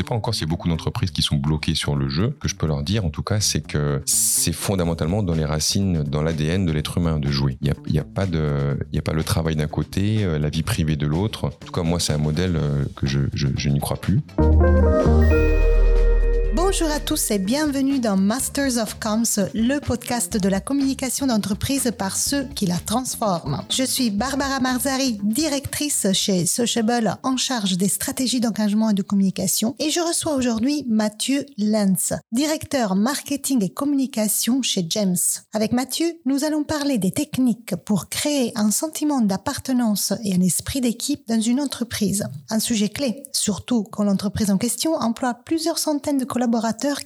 sais pas encore s'il y a beaucoup d'entreprises qui sont bloquées sur le jeu. Ce que je peux leur dire, en tout cas, c'est que c'est fondamentalement dans les racines, dans l'ADN de l'être humain de jouer. Il n'y a, a, pas a pas le travail d'un côté, euh, la vie privée de l'autre. En tout cas, moi, c'est un modèle euh, que je n'y crois plus. Bonjour à tous et bienvenue dans Masters of Comms, le podcast de la communication d'entreprise par ceux qui la transforment. Je suis Barbara Marzari, directrice chez Sociable en charge des stratégies d'engagement et de communication et je reçois aujourd'hui Mathieu Lenz, directeur marketing et communication chez James. Avec Mathieu, nous allons parler des techniques pour créer un sentiment d'appartenance et un esprit d'équipe dans une entreprise. Un sujet clé, surtout quand l'entreprise en question emploie plusieurs centaines de collaborateurs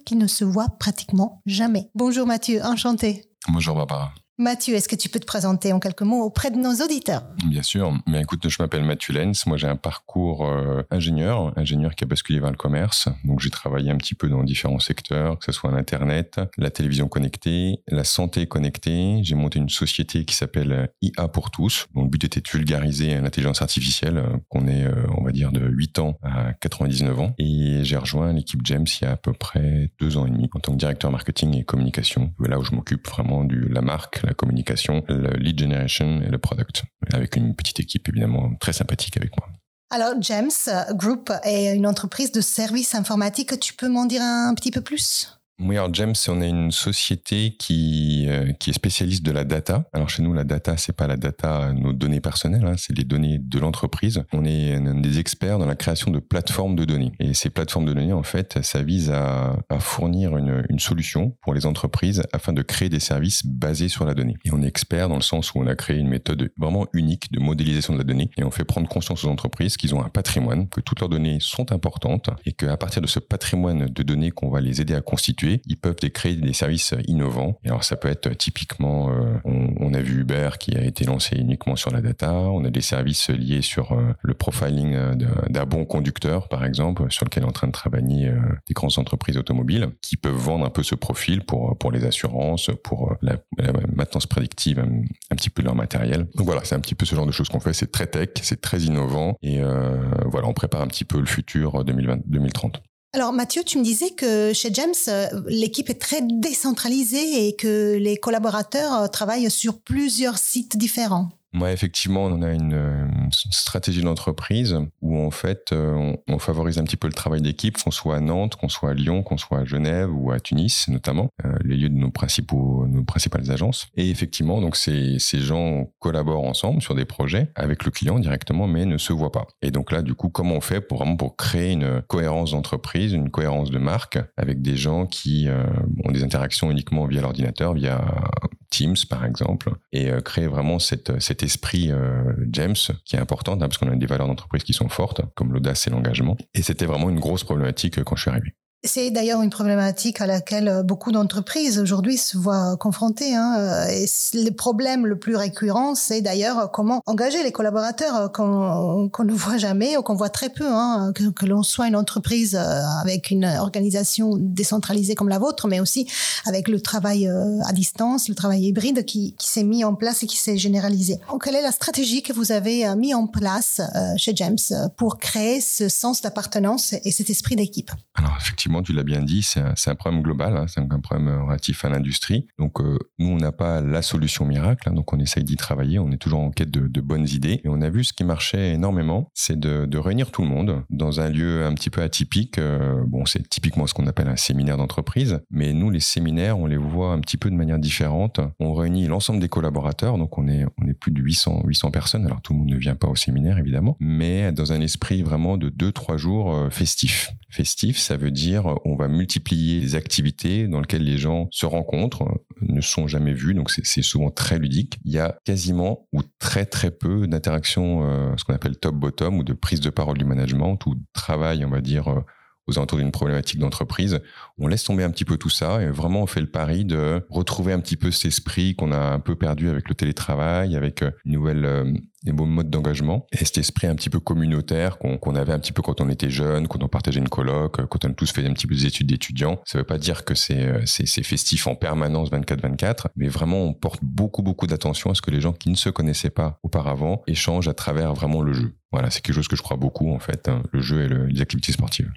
qui ne se voient pratiquement jamais. Bonjour Mathieu, enchanté. Bonjour Barbara. Mathieu, est-ce que tu peux te présenter en quelques mots auprès de nos auditeurs? Bien sûr. Mais écoute, je m'appelle Mathieu Lenz. Moi, j'ai un parcours euh, ingénieur, ingénieur qui a basculé vers le commerce. Donc, j'ai travaillé un petit peu dans différents secteurs, que ce soit l'Internet, la télévision connectée, la santé connectée. J'ai monté une société qui s'appelle IA pour tous. Donc, le but était de vulgariser l'intelligence artificielle, euh, qu'on est, euh, on va dire, de 8 ans à 99 ans. Et j'ai rejoint l'équipe James il y a à peu près deux ans et demi en tant que directeur marketing et communication. Là où je m'occupe vraiment de la marque, la communication, le lead generation et le product, avec une petite équipe évidemment très sympathique avec moi. Alors, James Group est une entreprise de services informatiques. Tu peux m'en dire un petit peu plus? Oui, alors James, on est une société qui, euh, qui est spécialiste de la data. Alors chez nous, la data, c'est pas la data, nos données personnelles, hein, c'est les données de l'entreprise. On est des experts dans la création de plateformes de données. Et ces plateformes de données, en fait, ça vise à, à fournir une, une, solution pour les entreprises afin de créer des services basés sur la donnée. Et on est expert dans le sens où on a créé une méthode vraiment unique de modélisation de la donnée et on fait prendre conscience aux entreprises qu'ils ont un patrimoine, que toutes leurs données sont importantes et qu'à partir de ce patrimoine de données qu'on va les aider à constituer, ils peuvent créer des services innovants. Et alors ça peut être typiquement, euh, on, a vu Uber qui a été lancé uniquement sur la data. On a des services liés sur euh, le profiling euh, d'un bon conducteur, par exemple, sur lequel est en train de travailler des grandes entreprises automobiles qui peuvent vendre un peu ce profil pour pour les assurances, pour la, maintenance prédictive un, petit peu de leur matériel. Donc voilà, c'est un petit peu ce genre de choses qu'on fait. C'est très tech, c'est très innovant et voilà, on prépare un petit peu le futur 2020, 2030. Alors Mathieu, tu me disais que chez James, euh, l'équipe est très décentralisée et que les collaborateurs euh, travaillent sur plusieurs sites différents. Moi, effectivement, on a une, stratégie d'entreprise où en fait, euh, on, favorise un petit peu le travail d'équipe, qu'on soit à Nantes, qu'on soit à Lyon, qu'on soit à Genève ou à Tunis, notamment, euh, les lieux de nos principaux, nos principales agences. Et effectivement, donc ces, ces gens collaborent ensemble sur des projets avec le client directement, mais ne se voient pas. Et donc là, du coup, comment on fait pour vraiment pour créer une cohérence d'entreprise, une cohérence de marque avec des gens qui euh, ont des interactions uniquement via l'ordinateur, via Teams par exemple, et créer vraiment cette, cette esprit euh, James qui est important hein, parce qu'on a des valeurs d'entreprise qui sont fortes, comme l'audace et l'engagement. Et c'était vraiment une grosse problématique quand je suis arrivé. C'est d'ailleurs une problématique à laquelle euh, beaucoup d'entreprises aujourd'hui se voient confrontées. Hein. Euh, le problème le plus récurrent, c'est d'ailleurs comment engager les collaborateurs euh, qu'on ne voit jamais ou qu'on voit très peu. Hein. Que, l'on soit une entreprise avec une organisation décentralisée comme la vôtre, mais aussi avec le travail à distance, le travail hybride qui, s'est mis en place et qui s'est généralisé. Quelle est la stratégie que vous avez mis en place chez James pour créer ce sens d'appartenance et cet esprit d'équipe? Alors effectivement tu l'as bien dit, c'est un, problème global, hein, c'est un problème relatif à l'industrie. Donc, euh, nous, on n'a pas la solution miracle, hein, donc on essaye d'y travailler, on est toujours en quête de, bonnes idées. Et on a vu ce qui marchait énormément, c'est de, réunir tout le monde dans un lieu un petit peu atypique. Euh, bon, c'est typiquement ce qu'on appelle un séminaire d'entreprise, mais nous, les séminaires, on les voit un petit peu de manière différente. On réunit l'ensemble des collaborateurs, donc on est, plus de 800, 800 personnes. Alors, tout le monde ne vient pas au séminaire, évidemment, mais dans un esprit vraiment de 2-3 jours euh, festifs. Festif, ça veut dire on va multiplier les activités dans lesquelles les gens se rencontrent, ne sont jamais vus, donc c'est souvent très ludique. Il y a quasiment ou très très peu d'interactions, euh, ce qu'on appelle top-bottom ou de prise de parole du management ou de travail, on va dire, euh, aux alentours d'une problématique d'entreprise. On laisse tomber un petit peu tout ça et vraiment on fait le pari de retrouver un petit peu cet esprit qu'on a un peu perdu avec le télétravail, avec euh, une nouvelle euh, des beaux modes d'engagement et cet esprit un petit peu communautaire qu'on avait un petit peu quand on était jeune, quand on partageait une coloc, quand on tous fait un petit peu des études d'étudiants. Ça veut pas dire que c'est euh, c'est festif en permanence 24-24, mais vraiment on porte beaucoup beaucoup d'attention à ce que les gens qui ne se connaissaient pas auparavant échangent à travers vraiment le jeu. Voilà, c'est quelque chose que je crois beaucoup en fait, hein, le jeu et les activités sportives.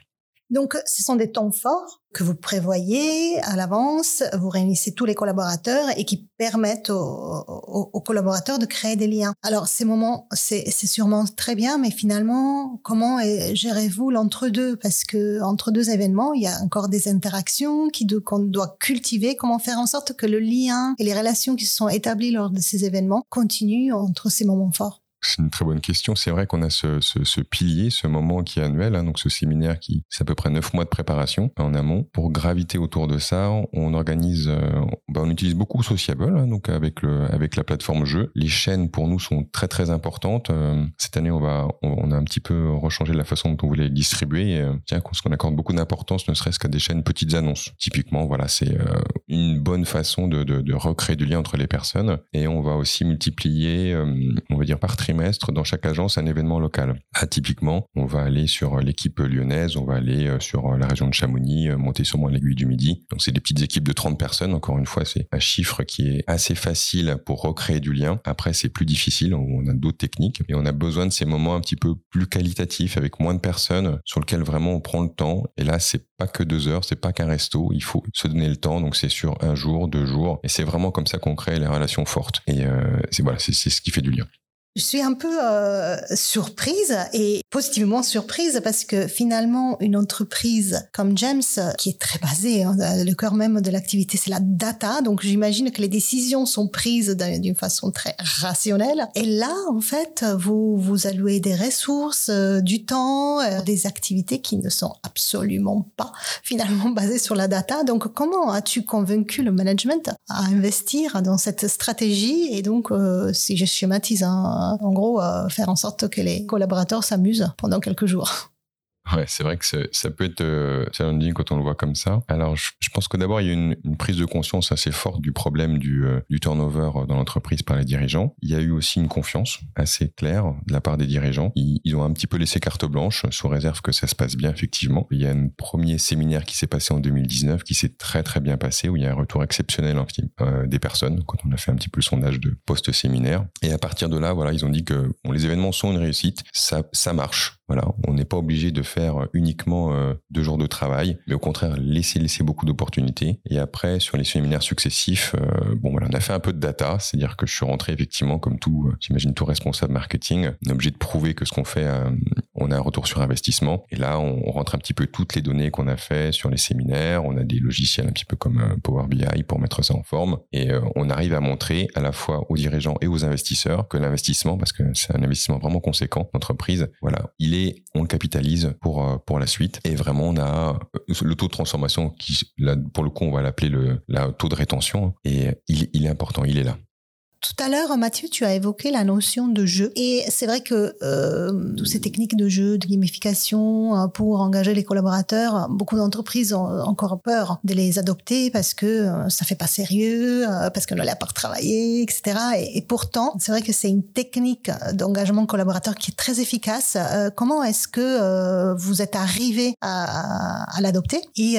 Donc, ce sont des temps forts que vous prévoyez à l'avance, vous réunissez tous les collaborateurs et qui permettent aux, collaborateurs de créer des liens. Alors, ces moments, c'est sûrement très bien, mais finalement, comment gérez-vous l'entre-deux? Parce que entre deux événements, il y a encore des interactions qu'on doit cultiver. Comment faire en sorte que le lien et les relations qui se sont établies lors de ces événements continuent entre ces moments forts? C'est une très bonne question. C'est vrai qu'on a ce, pilier, ce moment qui est annuel, hein, donc ce séminaire qui c'est à peu près neuf mois de préparation en amont. Pour graviter autour de ça, on organise, euh, bah, on utilise beaucoup Sociable, hein, donc avec la plateforme jeu. Les chaînes pour nous sont très très importantes. Euh, cette année, on a un petit peu rechangé la façon dont on voulait distribuer. Et, euh, tiens, qu'on accorde beaucoup d'importance, ne serait-ce qu'à des chaînes petites annonces. Typiquement, voilà, c'est une bonne façon de, de, de, recréer du lien entre les personnes. Et on va aussi multiplier, on va dire par trimestre dans chaque agence un événement local. Ah, typiquement, on va aller sur l'équipe lyonnaise, on va aller euh, sur euh, la région de Chamonix, euh, monter sur moi l'aiguille du Midi. Donc c'est des petites équipes de 30 personnes. Encore une fois, c'est un chiffre qui est assez facile pour recréer du lien. Après, c'est plus difficile. On a d'autres techniques et on a besoin de ces moments un petit peu plus qualitatifs avec moins de personnes sur lesquels vraiment on prend le temps. Et là, c'est pas que deux heures, c'est pas qu'un resto. Il faut se donner le temps. Donc c'est sur un jour, deux jours. Et c'est vraiment comme ça qu'on crée les relations fortes. Et c'est voilà, c'est ce qui fait du lien. Je suis un peu euh, surprise et positivement surprise parce que finalement, une entreprise comme James, qui est très basée, hein, le cœur même de l'activité, c'est la data. Donc, j'imagine que les décisions sont prises d'une façon très rationnelle. Et là, en fait, vous vous allouez des ressources, euh, du temps, euh, des activités qui ne sont absolument pas finalement basées sur la data. Donc, comment as-tu convaincu le management à investir dans cette stratégie? Et donc, si je schématise un en gros, faire en sorte que les collaborateurs s'amusent pendant quelques jours. Ouais, c'est vrai que ça peut être euh, challenging quand on le voit comme ça. Alors, je, pense que d'abord, il y a une, une, prise de conscience assez forte du problème du, euh, du turnover dans l'entreprise par les dirigeants. Il y a eu aussi une confiance assez claire de la part des dirigeants. Ils, ont un petit peu laissé carte blanche, sous réserve que ça se passe bien, effectivement. Il y a un premier séminaire qui s'est passé en 2019 qui s'est très très bien passé, où il y a un retour exceptionnel en, euh, des personnes, quand on a fait un petit peu le sondage de post-séminaire. Et à partir de là, voilà, ils ont dit que bon, les événements sont une réussite, ça, ça marche voilà, on n'est pas obligé de faire uniquement euh, deux jours de travail, mais au contraire laisser laisser beaucoup d'opportunités. Et après, sur les séminaires successifs, euh, bon voilà, on a fait un peu de data, c'est-à-dire que je suis rentré effectivement comme tout, euh, j'imagine tout responsable marketing, on est obligé de prouver que ce qu'on fait, on a un retour sur investissement. Et là, on, rentre un petit peu toutes les données qu'on a fait sur les séminaires. On a des logiciels un petit peu comme Power BI pour mettre ça en forme, et on arrive à montrer à la fois aux dirigeants et aux investisseurs que l'investissement, parce que c'est un investissement vraiment conséquent d'entreprise, voilà, il est on le capitalise pour, euh, pour la suite. Et vraiment, on a euh, le taux de transformation qui, là, pour le coup, on va l'appeler le taux de rétention. Et il est important, il est là. Tout à l'heure, Mathieu, tu as évoqué la notion de jeu. Et c'est vrai que euh, toutes ces techniques de jeu, de gamification euh, pour engager les collaborateurs, beaucoup d'entreprises ont encore peur de les adopter parce que euh, ça fait pas sérieux, parce qu'on ne l'a pas travaillé, etc. Et, pourtant, c'est vrai que c'est une technique d'engagement collaborateur qui est très efficace. comment est-ce que vous êtes arrivé à, l'adopter et,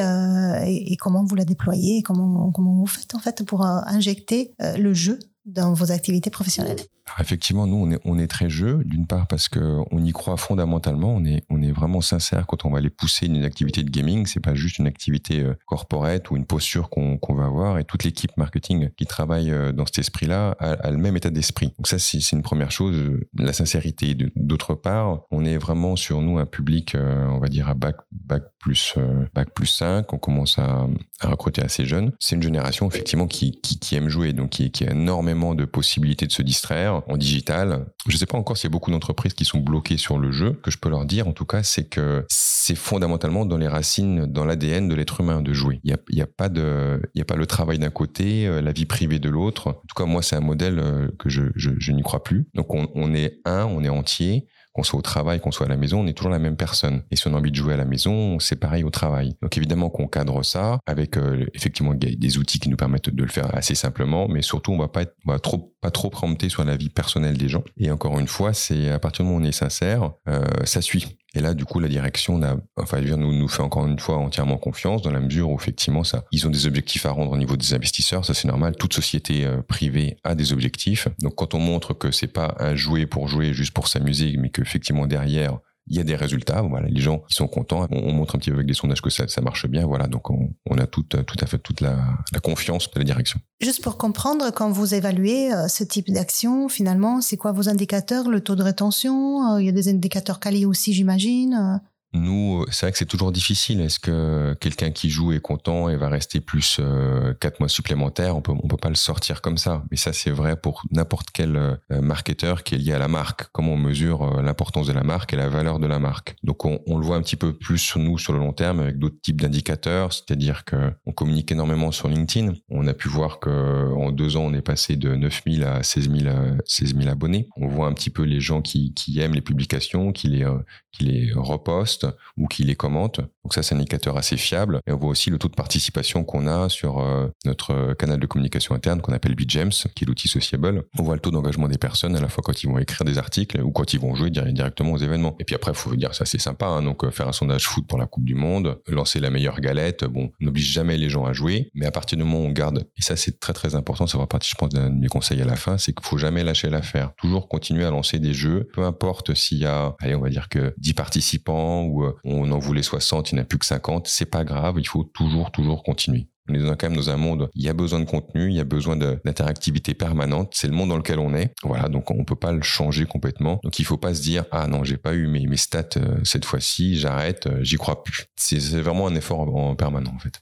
et, comment vous la déployez? Comment, comment vous faites en fait pour injecter le jeu dans vos activités professionnelles effectivement, nous, on est, on est très jeu, d'une part parce que on y croit fondamentalement, on est, on est vraiment sincère quand on va les pousser une activité de gaming, c'est pas juste une activité euh, corporate ou une posture qu'on va avoir, et toute l'équipe marketing qui travaille euh, dans cet esprit-là a, le même état d'esprit. Donc ça, c'est une première chose, euh, la sincérité. D'autre part, on est vraiment sur nous un public, on va dire à bac, bac plus, bac plus 5, on commence à, à recruter assez jeunes. C'est une génération, effectivement, qui, qui, aime jouer, donc qui a énormément de possibilités de se distraire, en digital. Je ne sais pas encore s'il y a beaucoup d'entreprises qui sont bloquées sur le jeu. Que je peux leur dire, en tout cas, c'est que c'est fondamentalement dans les racines, dans l'ADN de l'être humain de jouer. Il n'y a, a, pas de, y a pas le travail d'un côté, euh, la vie privée de l'autre. En tout cas, moi, c'est un modèle euh, que je, n'y crois plus. Donc, on, on est un, on est entier qu'on soit au travail, qu'on soit à la maison, on est toujours la même personne. Et si on a envie de jouer à la maison, c'est pareil au travail. Donc évidemment qu'on cadre ça avec euh, effectivement des outils qui nous permettent de le faire assez simplement, mais surtout on va pas être, va trop pas trop prompter sur la vie personnelle des gens. Et encore une fois, c'est à partir du moment où on est sincère, euh, ça suit. Et là, du coup, la direction a, enfin, nous, nous fait encore une fois entièrement confiance dans la mesure où effectivement, ça, ils ont des objectifs à rendre au niveau des investisseurs. Ça, c'est normal. Toute société euh, privée a des objectifs. Donc, quand on montre que c'est pas un jouet pour jouer, juste pour s'amuser, mais qu'effectivement derrière, il y a des résultats. Voilà, les gens sont contents. On, montre un petit peu avec des sondages que ça, marche bien. Voilà, donc on, a tout, tout à fait toute la, confiance de la direction. Juste pour comprendre, quand vous évaluez euh, ce type d'action, finalement, c'est quoi vos indicateurs Le taux de rétention euh, Il y a des indicateurs quali aussi, j'imagine nous, c'est vrai que c'est toujours difficile. Est-ce que quelqu'un qui joue est content et va rester plus euh, quatre mois supplémentaires On peut, peut pas le sortir comme ça. Mais ça, c'est vrai pour n'importe quel euh, marketeur qui est lié à la marque. Comment on mesure euh, l'importance de la marque et la valeur de la marque Donc, on, le voit un petit peu plus sur nous sur le long terme avec d'autres types d'indicateurs. C'est-à-dire que on communique énormément sur LinkedIn. On a pu voir que en deux ans, on est passé de 9000 à 16 000, 16 000 abonnés. On voit un petit peu les gens qui, qui aiment les publications, qui les, qui les repostent ou qui les commente. Donc ça, c'est un indicateur assez fiable. Et on voit aussi le taux de participation qu'on a sur euh, notre canal de communication interne qu'on appelle BitGems, qui est l'outil sociable. On voit le taux d'engagement des personnes à la fois quand ils vont écrire des articles ou quand ils vont jouer directement aux événements. Et puis après, il faut dire, ça c'est sympa. Hein. donc euh, faire un sondage foot pour la Coupe du Monde, lancer la meilleure galette. Bon, on n'oblige jamais les gens à jouer, mais à partir du moment où on garde, et ça c'est très très important, ça va partie, je pense, d'un de mes conseils à la fin, c'est qu'il faut jamais lâcher l'affaire. Toujours continuer à lancer des jeux, peu importe s'il y a, allez, on va dire que 10 participants ou euh, on en voulait 60, il n'y en a plus que 50, c'est pas grave, il faut toujours, toujours continuer. On est quand même dans un monde, il y a besoin de contenu, il y a besoin d'interactivité permanente, c'est le monde dans lequel on est. Voilà, donc on peut pas le changer complètement. Donc il faut pas se dire, ah non, j'ai pas eu mes, mes stats euh, cette fois-ci, j'arrête, euh, j'y crois plus. C'est vraiment un effort en permanent en fait.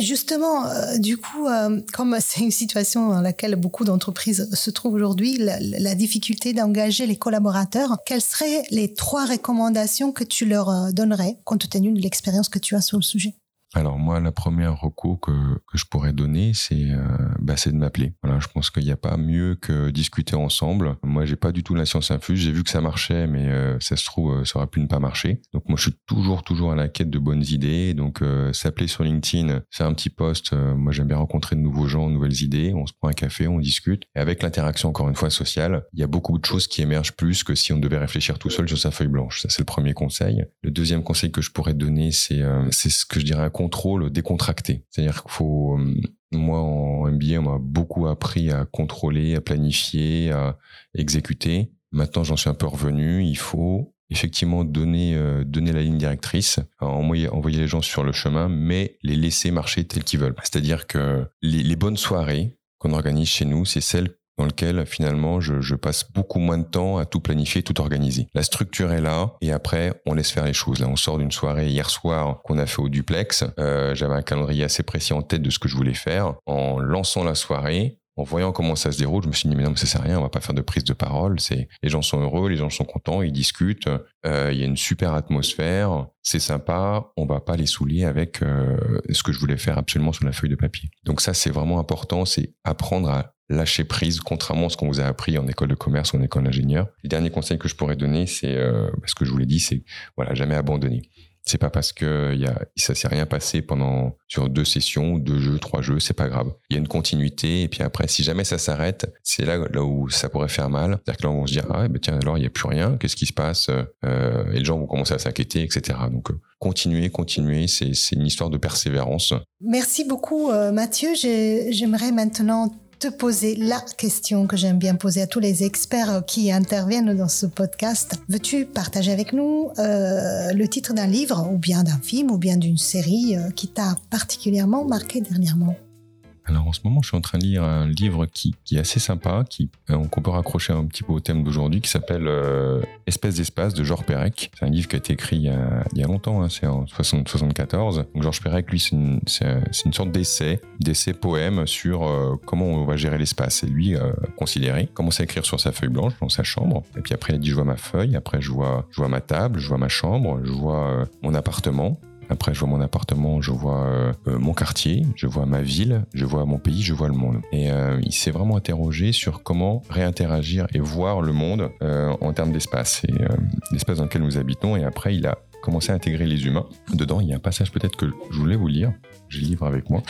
Justement, euh, du coup, euh, comme c'est une situation dans laquelle beaucoup d'entreprises se trouvent aujourd'hui, la, la, difficulté d'engager les collaborateurs, quelles seraient les trois recommandations que tu leur euh, donnerais, compte tenu de l'expérience que tu as sur le sujet? Alors moi, la première recours que, que je pourrais donner, c'est euh, bah, de m'appeler. Voilà, je pense qu'il n'y a pas mieux que discuter ensemble. Moi, j'ai pas du tout la science infuse. J'ai vu que ça marchait, mais euh, ça se trouve, euh, ça aurait pu ne pas marcher. Donc moi, je suis toujours, toujours à la quête de bonnes idées. Donc euh, s'appeler sur LinkedIn, faire un petit post. moi, j'aime bien rencontrer de nouveaux gens, de nouvelles idées. On se prend un café, on discute. Et avec l'interaction, encore une fois, sociale, il y a beaucoup de choses qui émergent plus que si on devait réfléchir tout seul sur sa feuille blanche. Ça, c'est le premier conseil. Le deuxième conseil que je pourrais donner, c'est c'est ce que je dirais contrôle décontracté. C'est-à-dire qu'il faut, euh, moi en MBA, on m'a beaucoup appris à contrôler, à planifier, à exécuter. Maintenant, j'en suis un peu revenu. Il faut effectivement donner euh, donner la ligne directrice, envoyer, envoyer les gens sur le chemin, mais les laisser marcher tels qu'ils veulent. C'est-à-dire que les, les bonnes soirées qu'on organise chez nous, c'est celles dans lequel finalement je, je, passe beaucoup moins de temps à tout planifier, tout organiser. La structure est là et après on laisse faire les choses. Là, on sort d'une soirée hier soir qu'on a fait au duplex. Euh, J'avais un calendrier assez précis en tête de ce que je voulais faire. En lançant la soirée, en voyant comment ça se déroule, je me suis dit mais non mais ça sert à rien, on va pas faire de prise de parole. Les gens sont heureux, les gens sont contents, ils discutent. Euh, il y a une super atmosphère, c'est sympa. On va pas les saouler avec euh, ce que je voulais faire absolument sur la feuille de papier. Donc ça c'est vraiment important, c'est apprendre à lâcher prise, contrairement à ce qu'on vous a appris en école de commerce ou en école d'ingénieur. Le dernier conseil que je pourrais donner, c'est euh, ce que je vous l'ai dit, c'est voilà, jamais abandonner. C'est pas parce que y a, ça s'est rien passé pendant sur deux sessions, deux jeux, trois jeux, c'est pas grave. Il y a une continuité et puis après, si jamais ça s'arrête, c'est là là où ça pourrait faire mal. C'est-à-dire que là, on se dire ah ben tiens alors il y a plus rien, qu'est-ce qui se passe euh, Et les gens vont commencer à s'inquiéter, etc. Donc euh, continuer, continuer, c'est c'est une histoire de persévérance. Merci beaucoup euh, Mathieu. J'aimerais maintenant te poser la question que j'aime bien poser à tous les experts qui interviennent dans ce podcast. Veux-tu partager avec nous euh, le titre d'un livre ou bien d'un film ou bien d'une série euh, qui t'a particulièrement marqué dernièrement? Alors en ce moment, je suis en train de lire un livre qui, est assez sympa, qui euh, qu'on peut raccrocher un petit peu au thème d'aujourd'hui, qui s'appelle euh, Espèce d'espace de Georges Perec. C'est un livre qui a été écrit il y a, il y a longtemps, hein, c'est en 60, 74. Donc Georges Perec, lui, c'est une, sorte d'essai, d'essai poème sur euh, comment on va gérer l'espace. Et lui, euh, considéré, commence à écrire sur sa feuille blanche dans sa chambre. Et puis après, il a dit, je vois ma feuille, après je vois, je vois ma table, je vois ma chambre, je vois mon appartement. Après, je vois mon appartement, je vois euh, mon quartier, je vois ma ville, je vois mon pays, je vois le monde. Et euh, il s'est vraiment interrogé sur comment réinteragir et voir le monde euh, en termes d'espace et l'espace dans lequel nous habitons. Et après, il a commencé à intégrer les humains. Dedans, il y a un passage peut-être que je voulais vous lire. J'ai livre avec moi.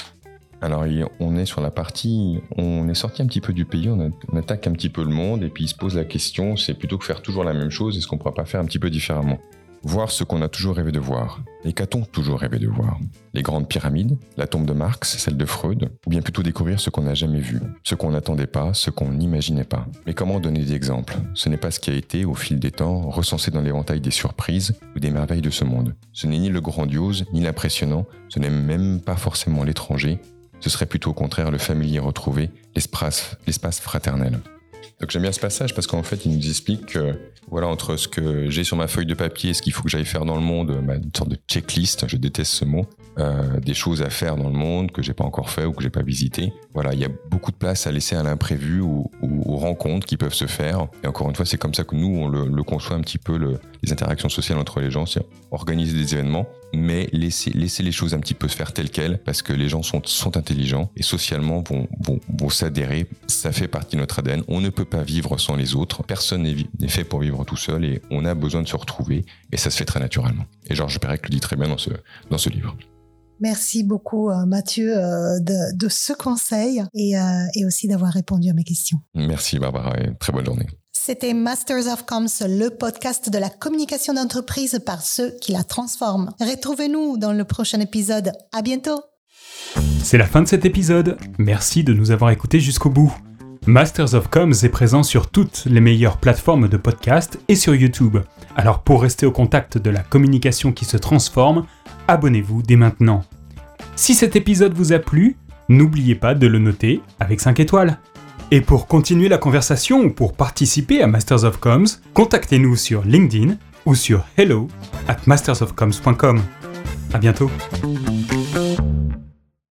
Alors, on est sur la partie, on est sorti un petit peu du pays, on, attaque un petit peu le monde, et puis il se pose la question, c'est plutôt que faire toujours la même chose, est-ce qu'on ne pourra pas faire un petit peu différemment? Voir ce qu'on a toujours rêvé de voir. Et qu'a-t-on toujours rêvé de voir Les grandes pyramides, la tombe de Marx, celle de Freud, ou bien plutôt découvrir ce qu'on n'a jamais vu, ce qu'on n'attendait pas, ce qu'on n'imaginait pas. Mais comment donner des exemples? Ce n'est pas ce qui a été, au fil des temps, recensé dans l'éventail des surprises ou des merveilles de ce monde. Ce n'est ni le grandiose, ni l'impressionnant, ce n'est même pas forcément l'étranger, ce serait plutôt au contraire le familier retrouvé, l'espace fraternel. Donc j'aime bien ce passage parce qu'en fait, il nous explique que, voilà, entre ce que j'ai sur ma feuille de papier et ce qu'il faut que j'aille faire dans le monde, bah, une sorte de checklist, je déteste ce mot, euh, des choses à faire dans le monde que j'ai pas encore fait ou que j'ai pas visité. Voilà, il y a beaucoup de place à laisser à l'imprévu ou, aux rencontres qui peuvent se faire. Et encore une fois, c'est comme ça que nous, on le, conçoit un petit peu, le, les interactions sociales entre les gens, c'est organiser des événements, mais laisser, laisser les choses un petit peu se faire telles quelles, parce que les gens sont, sont intelligents et socialement vont, vont, vont s'adhérer. Ça fait partie de notre ADN. On ne peut pas vivre sans les autres. Personne n'est fait pour vivre tout seul et on a besoin de se retrouver et ça se fait très naturellement. Et Georges Perec le dit très bien dans ce, dans ce livre. Merci beaucoup euh, Mathieu euh, de, ce conseil et, euh, et aussi d'avoir répondu à mes questions. Merci Barbara et très bonne journée. C'était Masters of Comms, le podcast de la communication d'entreprise par ceux qui la transforment. Retrouvez-nous dans le prochain épisode. À bientôt. C'est la fin de cet épisode. Merci de nous avoir écoutés jusqu'au bout. Masters of Comms est présent sur toutes les meilleures plateformes de podcast et sur YouTube. Alors pour rester au contact de la communication qui se transforme, abonnez-vous dès maintenant. Si cet épisode vous a plu, n'oubliez pas de le noter avec 5 étoiles. Et pour continuer la conversation ou pour participer à Masters of Comms, contactez-nous sur LinkedIn ou sur hello at mastersofcoms.com. À bientôt.